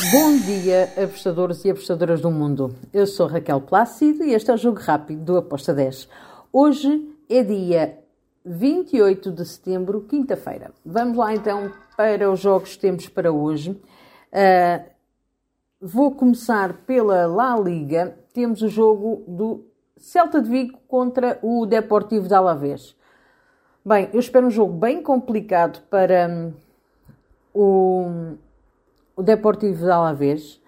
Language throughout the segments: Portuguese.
Bom dia, apostadores e apostadoras do mundo. Eu sou Raquel Plácido e este é o Jogo Rápido do Aposta 10. Hoje é dia 28 de setembro, quinta-feira. Vamos lá então para os jogos que temos para hoje. Uh, vou começar pela La Liga. Temos o jogo do Celta de Vigo contra o Deportivo de Alavés. Bem, eu espero um jogo bem complicado para um, o, o Deportivo de Alavés.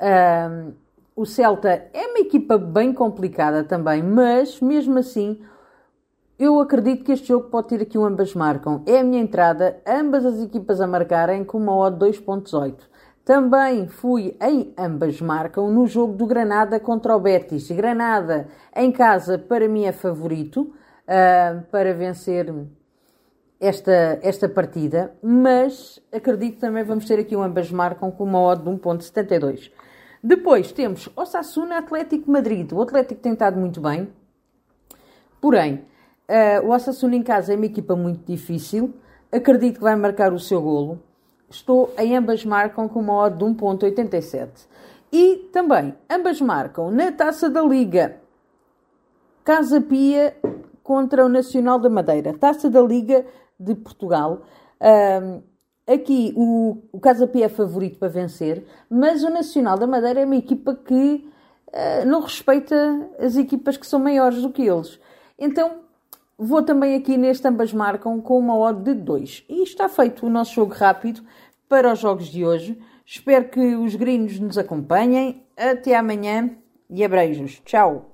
Um, o Celta é uma equipa bem complicada também, mas mesmo assim eu acredito que este jogo pode ter aqui um ambas marcam. É a minha entrada, ambas as equipas a marcarem com uma odd 2.18. Também fui em ambas marcam no jogo do Granada contra o Betis. Granada em casa para mim é favorito uh, para vencer esta, esta partida, mas acredito que também vamos ter aqui um ambas marcam com uma odd de 1.72. Depois temos Osasuna Atlético Madrid. O Atlético tem estado muito bem, porém uh, o Osasuna em casa é uma equipa muito difícil. Acredito que vai marcar o seu golo. Estou em ambas marcam com uma odd de 1.87. E também, ambas marcam na Taça da Liga. Casa Pia contra o Nacional da Madeira. Taça da Liga de Portugal. Um, aqui o, o Casa é favorito para vencer, mas o Nacional da Madeira é uma equipa que uh, não respeita as equipas que são maiores do que eles. Então Vou também aqui neste ambas marcam com uma odd de 2. E está feito o nosso jogo rápido para os jogos de hoje. Espero que os gringos nos acompanhem. Até amanhã e abreijos. Tchau!